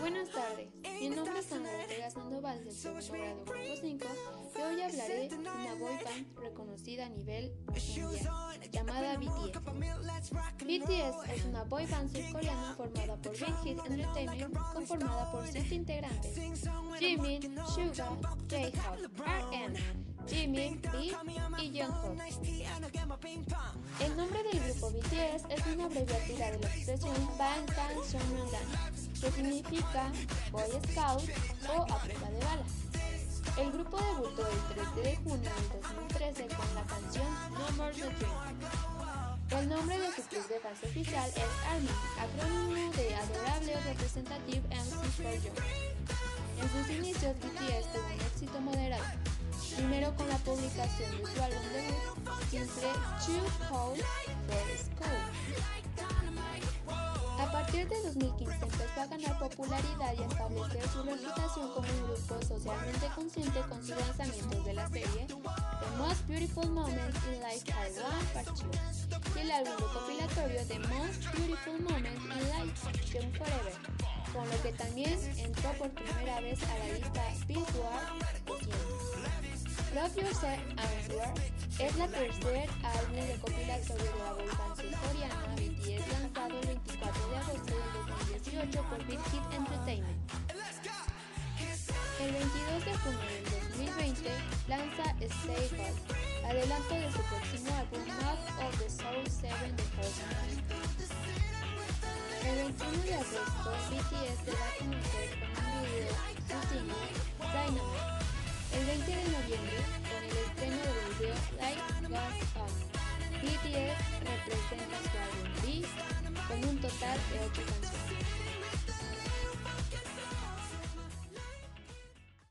Buenas tardes, mi nombre es Ana Ortega Sandoval del segundo grado grupo 5 y hoy hablaré de una boy band reconocida a nivel mundial llamada BTS. BTS es una boy band surcoreana formada por Big Hit Entertainment conformada por siete integrantes Jimin, Suga, J-Hope, RM, Jimin, B y Jungkook. El nombre del grupo BTS es una abreviatura de la expresión Bangtan Sonyeondan que significa Boy Scout o a de balas. El grupo debutó el 13 de junio de 2013 con la canción No More The Dream. El nombre de su club de fase oficial es ARMY, acrónimo de Adorable Representative MC for You. En sus inicios, BTS tuvo un éxito moderado, primero con la publicación de su álbum debut, Siempre Too Cold for School. Partir de 2015 empezó a ganar popularidad y establecer su reputación como un grupo socialmente consciente con sus lanzamientos de la serie The Most Beautiful Moments in Life Taiwan Part 2 y el álbum recopilatorio The Most Beautiful Moments in Life Young Forever, con lo que también entró por primera vez a la lista Billboard 100. Love Yourself Answer es la tercer álbum recopilatorio del 2018 por Big Hit Entertainment. El 22 de junio del 2020 lanza Stay Gold, adelanto de su próximo álbum Mouth of the Soul 7 de Horseman. El 21 de agosto BTS se da a conocer con un video su single Dynamite. El 20 de noviembre, con el estreno del video Light Goes On, BTS representa su álbum B con un total de 8 canciones.